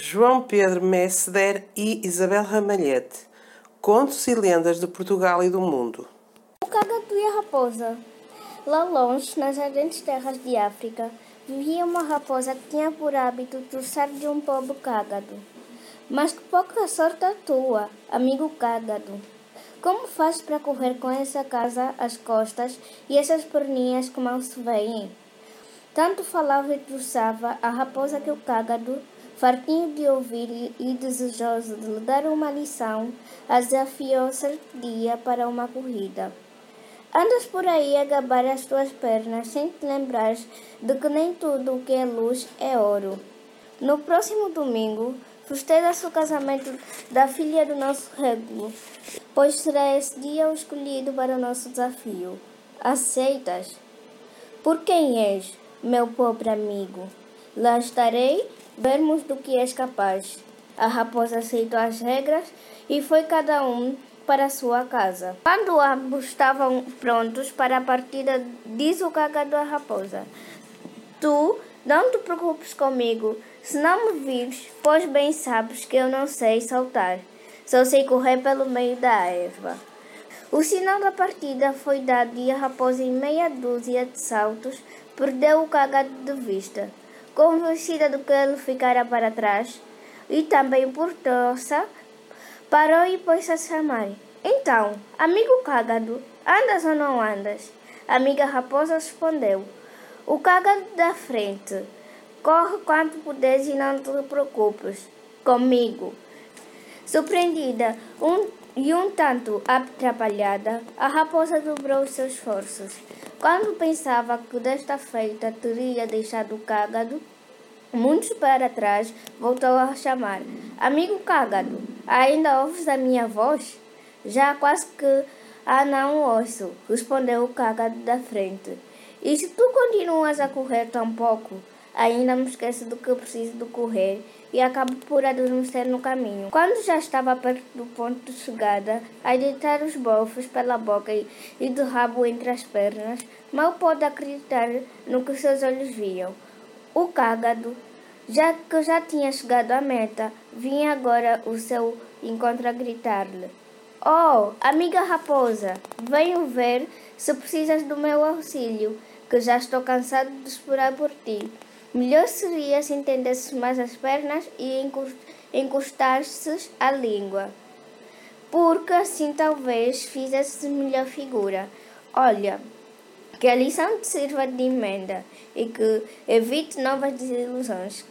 João Pedro Messeder e Isabel Ramalhete. Contos e lendas de Portugal e do mundo. O cagatu e a raposa. Lá longe, nas ardentes terras de África, vivia uma raposa que tinha por hábito troçar de um pobre cágado. Mas que pouca sorte a tua, amigo cágado. Como fazes para correr com essa casa às costas e essas perninhas que mal se veem? Tanto falava e troçava a raposa que o cágado fartinho de ouvir e desejoso de lhe dar uma lição, desafiou certo dia para uma corrida. Andas por aí a gabar as tuas pernas sem te lembrares de que nem tudo o que é luz é ouro. No próximo domingo, festeja-se o casamento da filha do nosso régulo, pois será esse dia o escolhido para o nosso desafio. Aceitas? Por quem és, meu pobre amigo? Lá estarei vermos do que és capaz. A raposa aceitou as regras e foi cada um para sua casa. Quando ambos estavam prontos para a partida, diz o cagado à raposa: Tu não te preocupes comigo, se não me vires, pois bem sabes que eu não sei saltar, só sei correr pelo meio da erva. O sinal da partida foi dado e a raposa, em meia dúzia de saltos, perdeu o cagado de vista convencida de que ele ficara para trás, e também por tossa, parou e pôs a chamar. Então, amigo cágado, andas ou não andas? A amiga raposa respondeu. O cágado da frente. Corre quanto puderes e não te preocupes. Comigo. Surpreendida um, e um tanto atrapalhada, a raposa dobrou seus esforços. Quando pensava que desta feita teria deixado o cágado, muitos para trás, voltou a chamar: Amigo cágado, ainda ouves a minha voz? Já quase que ah, não ouço, respondeu o cágado da frente. E se tu continuas a correr tão pouco, ainda me esqueço do que preciso de correr e acabo por adormecer no caminho. Quando já estava perto do ponto de chegada, a deitar os bofos pela boca e do rabo entre as pernas, mal pôde acreditar no que seus olhos viam. O cágado, já que já tinha chegado à meta, vinha agora o seu encontro a gritar-lhe. Oh, amiga raposa, venho ver se precisas do meu auxílio, que já estou cansado de esperar por ti. Melhor seria se entendesses mais as pernas e encostasses a língua, porque assim talvez fizesses melhor figura. Olha, que a lição te sirva de emenda e que evite novas desilusões.